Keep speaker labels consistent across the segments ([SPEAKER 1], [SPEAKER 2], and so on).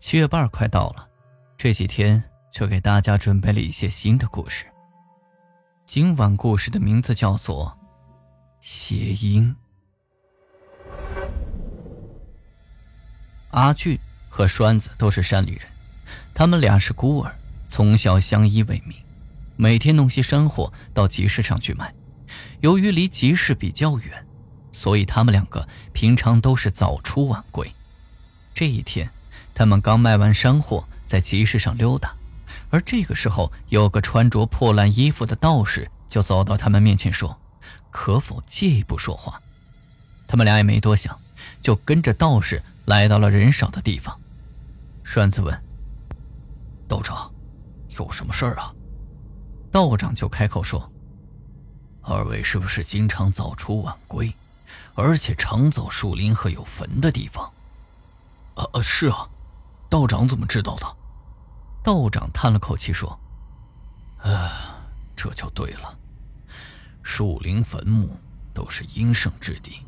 [SPEAKER 1] 七月半快到了，这几天就给大家准备了一些新的故事。今晚故事的名字叫做《谐音》。阿俊和栓子都是山里人，他们俩是孤儿，从小相依为命，每天弄些山货到集市上去卖。由于离集市比较远，所以他们两个平常都是早出晚归。这一天，他们刚卖完山货，在集市上溜达，而这个时候，有个穿着破烂衣服的道士就走到他们面前说：“可否借一步说话？”他们俩也没多想，就跟着道士。来到了人少的地方，栓子问：“道长，有什么事儿啊？”道长就开口说：“二位是不是经常早出晚归，而且常走树林和有坟的地方？”“
[SPEAKER 2] 呃呃，是啊。”道长怎么知道的？
[SPEAKER 1] 道长叹了口气说：“
[SPEAKER 2] 哎，这就对了。树林坟墓都是阴盛之地，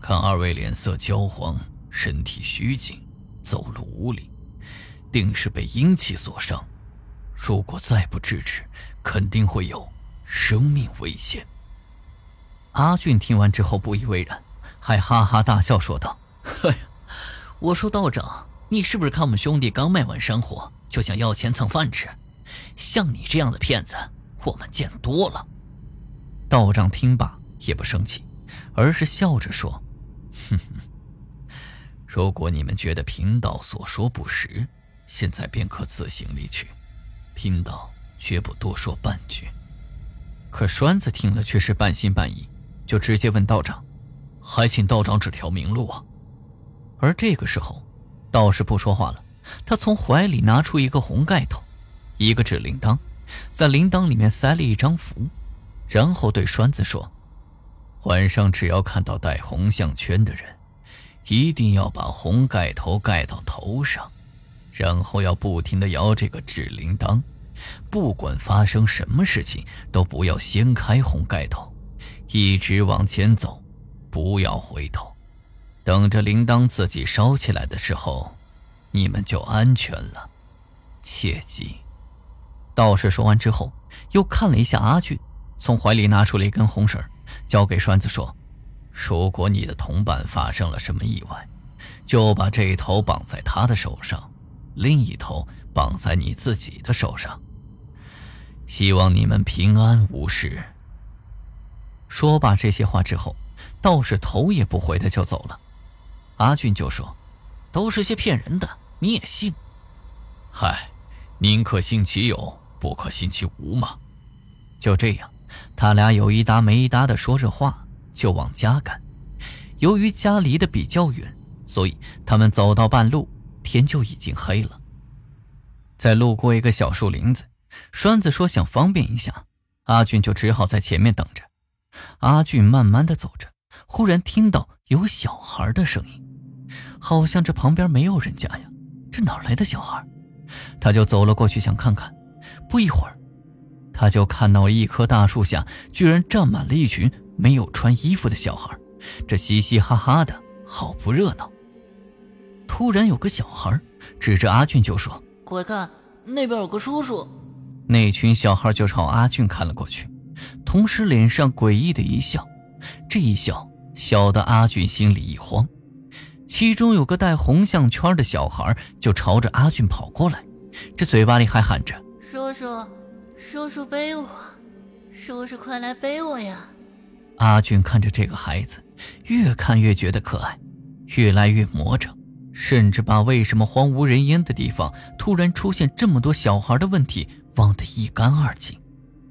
[SPEAKER 2] 看二位脸色焦黄。”身体虚紧，走路无力，定是被阴气所伤。如果再不制止，肯定会有生命危险。
[SPEAKER 1] 阿俊听完之后不以为然，还哈哈大笑说道：“
[SPEAKER 3] 哎，我说道长，你是不是看我们兄弟刚卖完山货，就想要钱蹭饭吃？像你这样的骗子，我们见多了。”
[SPEAKER 1] 道长听罢也不生气，而是笑着说：“哼哼。”
[SPEAKER 2] 如果你们觉得贫道所说不实，现在便可自行离去，贫道绝不多说半句。
[SPEAKER 1] 可栓子听了却是半信半疑，就直接问道长：“
[SPEAKER 2] 还请道长指条明路啊！”
[SPEAKER 1] 而这个时候，道士不说话了，他从怀里拿出一个红盖头，一个纸铃铛，在铃铛里面塞了一张符，然后对栓子说：“
[SPEAKER 2] 晚上只要看到戴红项圈的人。”一定要把红盖头盖到头上，然后要不停的摇这个纸铃铛，不管发生什么事情，都不要掀开红盖头，一直往前走，不要回头，等着铃铛自己烧起来的时候，你们就安全了。切记。
[SPEAKER 1] 道士说完之后，又看了一下阿俊，从怀里拿出了一根红绳，交给栓子说。
[SPEAKER 2] 如果你的同伴发生了什么意外，就把这一头绑在他的手上，另一头绑在你自己的手上。希望你们平安无事。
[SPEAKER 1] 说罢这些话之后，道士头也不回的就走了。阿俊就说：“
[SPEAKER 3] 都是些骗人的，你也信？
[SPEAKER 2] 嗨，宁可信其有，不可信其无嘛。”
[SPEAKER 1] 就这样，他俩有一搭没一搭的说着话。就往家赶，由于家离得比较远，所以他们走到半路，天就已经黑了。在路过一个小树林子，栓子说想方便一下，阿俊就只好在前面等着。阿俊慢慢的走着，忽然听到有小孩的声音，好像这旁边没有人家呀，这哪来的小孩？他就走了过去想看看，不一会儿，他就看到一棵大树下居然站满了一群。没有穿衣服的小孩，这嘻嘻哈哈的好不热闹。突然有个小孩指着阿俊就说：“
[SPEAKER 4] 快看，那边有个叔叔。”
[SPEAKER 1] 那群小孩就朝阿俊看了过去，同时脸上诡异的一笑。这一笑，笑得阿俊心里一慌。其中有个戴红项圈的小孩就朝着阿俊跑过来，这嘴巴里还喊着：“
[SPEAKER 4] 叔叔，叔叔背我，叔叔快来背我呀！”
[SPEAKER 1] 阿俊看着这个孩子，越看越觉得可爱，越来越魔怔，甚至把为什么荒无人烟的地方突然出现这么多小孩的问题忘得一干二净。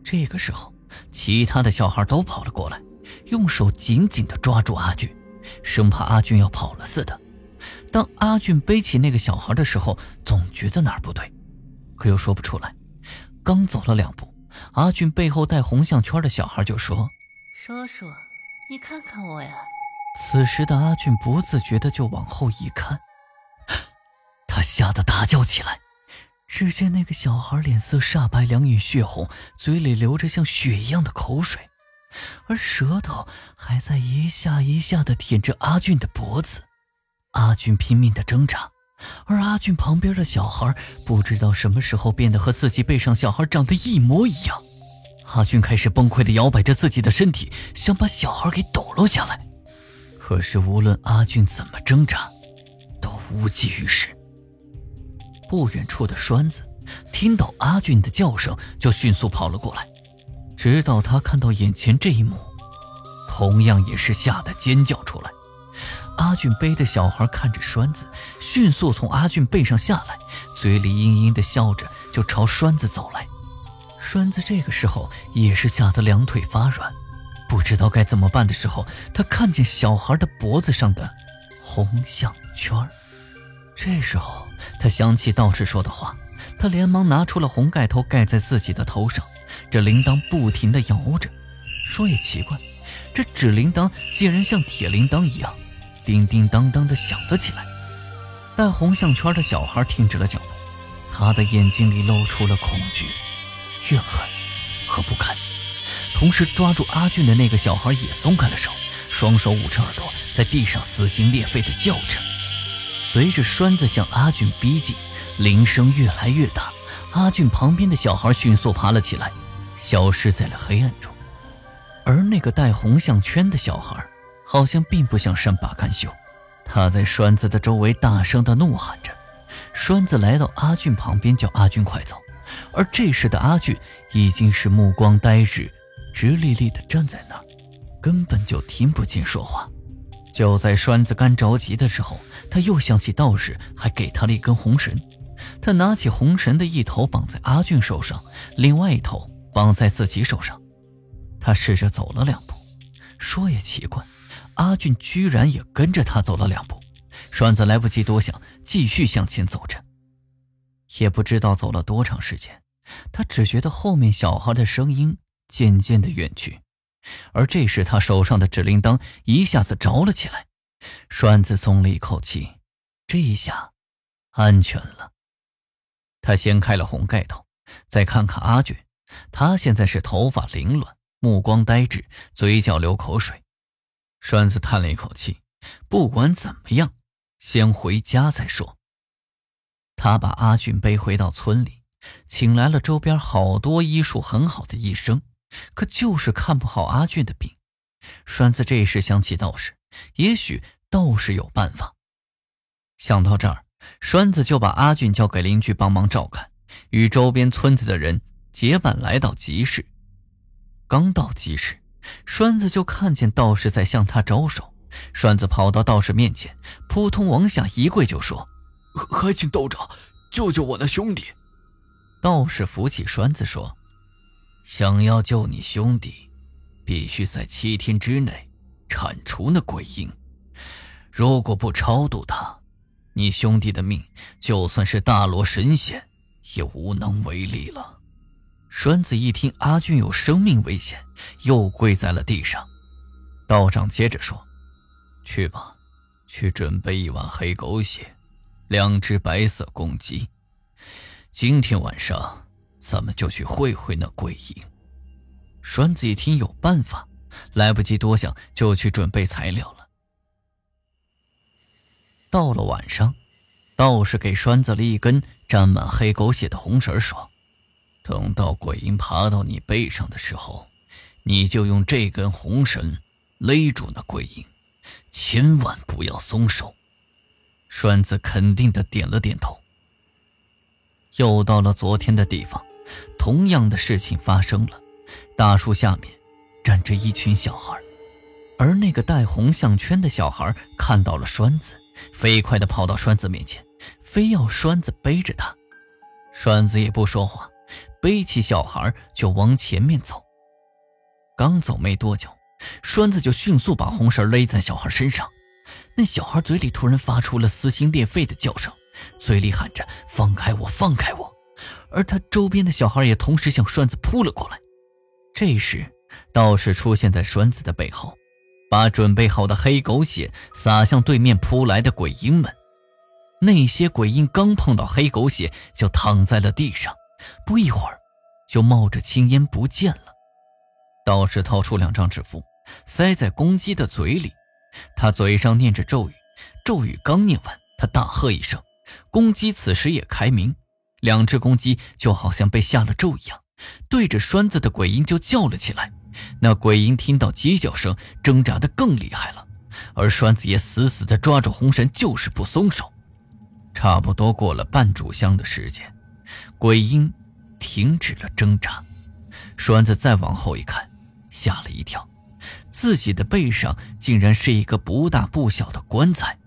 [SPEAKER 1] 这个时候，其他的小孩都跑了过来，用手紧紧地抓住阿俊，生怕阿俊要跑了似的。当阿俊背起那个小孩的时候，总觉得哪儿不对，可又说不出来。刚走了两步，阿俊背后戴红项圈的小孩就说：“
[SPEAKER 4] 叔叔，你看看我呀。”
[SPEAKER 1] 此时的阿俊不自觉的就往后一看，他吓得大叫起来。只见那个小孩脸色煞白，两眼血红，嘴里流着像血一样的口水，而舌头还在一下一下的舔着阿俊的脖子。阿俊拼命的挣扎，而阿俊旁边的小孩不知道什么时候变得和自己背上小孩长得一模一样。阿俊开始崩溃的摇摆着自己的身体，想把小孩给抖落下来。可是无论阿俊怎么挣扎，都无济于事。不远处的栓子听到阿俊的叫声，就迅速跑了过来。直到他看到眼前这一幕，同样也是吓得尖叫出来。阿俊背的小孩看着栓子，迅速从阿俊背上下来，嘴里阴阴的笑着，就朝栓子走来。栓子这个时候也是吓得两腿发软，不知道该怎么办的时候，他看见小孩的脖子上的红项圈这时候，他想起道士说的话，他连忙拿出了红盖头盖在自己的头上。这铃铛不停地摇着，说也奇怪，这纸铃铛竟然像铁铃铛一样，叮叮当当地响了起来。戴红项圈的小孩停止了脚步，他的眼睛里露出了恐惧、怨恨和不甘，同时抓住阿俊的那个小孩也松开了手，双手捂着耳朵，在地上撕心裂肺地叫着。随着栓子向阿俊逼近，铃声越来越大。阿俊旁边的小孩迅速爬了起来，消失在了黑暗中。而那个戴红项圈的小孩，好像并不想善罢甘休，他在栓子的周围大声的怒喊着。栓子来到阿俊旁边，叫阿俊快走。而这时的阿俊已经是目光呆滞，直立立的站在那，根本就听不见说话。就在栓子干着急的时候，他又想起道士还给他了一根红绳。他拿起红绳的一头绑在阿俊手上，另外一头绑在自己手上。他试着走了两步，说也奇怪，阿俊居然也跟着他走了两步。栓子来不及多想，继续向前走着。也不知道走了多长时间，他只觉得后面小孩的声音渐渐的远去。而这时，他手上的指铃铛一下子着了起来，栓子松了一口气，这一下安全了。他掀开了红盖头，再看看阿俊，他现在是头发凌乱，目光呆滞，嘴角流口水。栓子叹了一口气，不管怎么样，先回家再说。他把阿俊背回到村里，请来了周边好多医术很好的医生。可就是看不好阿俊的病，栓子这时想起道士，也许道士有办法。想到这儿，栓子就把阿俊交给邻居帮忙照看，与周边村子的人结伴来到集市。刚到集市，栓子就看见道士在向他招手。栓子跑到道士面前，扑通往下一跪，就说：“
[SPEAKER 2] 还请道长救救我那兄弟。”
[SPEAKER 1] 道士扶起栓子说。想要救你兄弟，必须在七天之内铲除那鬼婴。如果不超度他，你兄弟的命就算是大罗神仙也无能为力了。栓子一听阿俊有生命危险，又跪在了地上。道长接着说：“去吧，去准备一碗黑狗血，两只白色公鸡。今天晚上。”咱们就去会会那鬼婴。栓子一听有办法，来不及多想，就去准备材料了。到了晚上，道士给栓子了一根沾满黑狗血的红绳，说：“等到鬼婴爬到你背上的时候，你就用这根红绳勒住那鬼婴，千万不要松手。”栓子肯定的点了点头。又到了昨天的地方。同样的事情发生了，大树下面站着一群小孩，而那个戴红项圈的小孩看到了栓子，飞快地跑到栓子面前，非要栓子背着他。栓子也不说话，背起小孩就往前面走。刚走没多久，栓子就迅速把红绳勒在小孩身上，那小孩嘴里突然发出了撕心裂肺的叫声，嘴里喊着“放开我，放开我”，而他周边的小孩也同时向栓子扑了过来。这时，道士出现在栓子的背后，把准备好的黑狗血洒向对面扑来的鬼婴们。那些鬼婴刚碰到黑狗血，就躺在了地上，不一会儿，就冒着青烟不见了。道士掏出两张纸符，塞在公鸡的嘴里。他嘴上念着咒语，咒语刚念完，他大喝一声，公鸡此时也开鸣。两只公鸡就好像被下了咒一样，对着栓子的鬼婴就叫了起来。那鬼婴听到鸡叫声，挣扎的更厉害了，而栓子也死死地抓住红绳，就是不松手。差不多过了半炷香的时间，鬼婴停止了挣扎。栓子再往后一看，吓了一跳。自己的背上竟然是一个不大不小的棺材。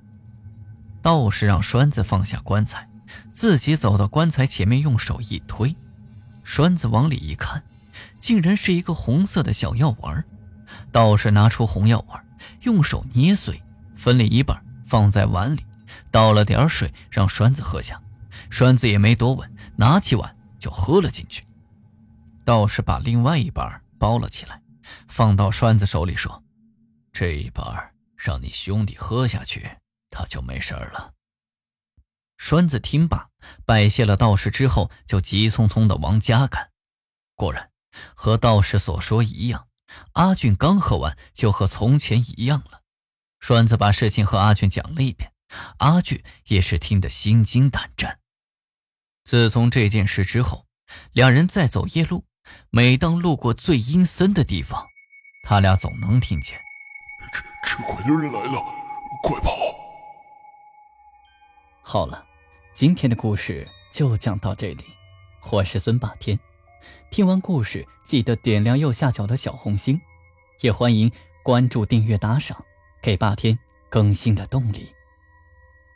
[SPEAKER 1] 道士让栓子放下棺材，自己走到棺材前面，用手一推，栓子往里一看，竟然是一个红色的小药丸。道士拿出红药丸，用手捏碎，分了一半放在碗里，倒了点水让栓子喝下。栓子也没多问，拿起碗就喝了进去。道士把另外一半包了起来。放到栓子手里说：“这一半让你兄弟喝下去，他就没事了。”栓子听罢，拜谢了道士之后，就急匆匆的往家赶。果然，和道士所说一样，阿俊刚喝完就和从前一样了。栓子把事情和阿俊讲了一遍，阿俊也是听得心惊胆战。自从这件事之后，两人再走夜路。每当路过最阴森的地方，他俩总能听见：“
[SPEAKER 5] 这这鬼的人来了，快跑！”
[SPEAKER 6] 好了，今天的故事就讲到这里。我是孙霸天，听完故事记得点亮右下角的小红心，也欢迎关注、订阅、打赏，给霸天更新的动力。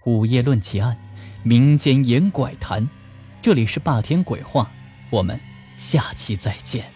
[SPEAKER 6] 午夜论奇案，民间言怪谈，这里是霸天鬼话，我们。下期再见。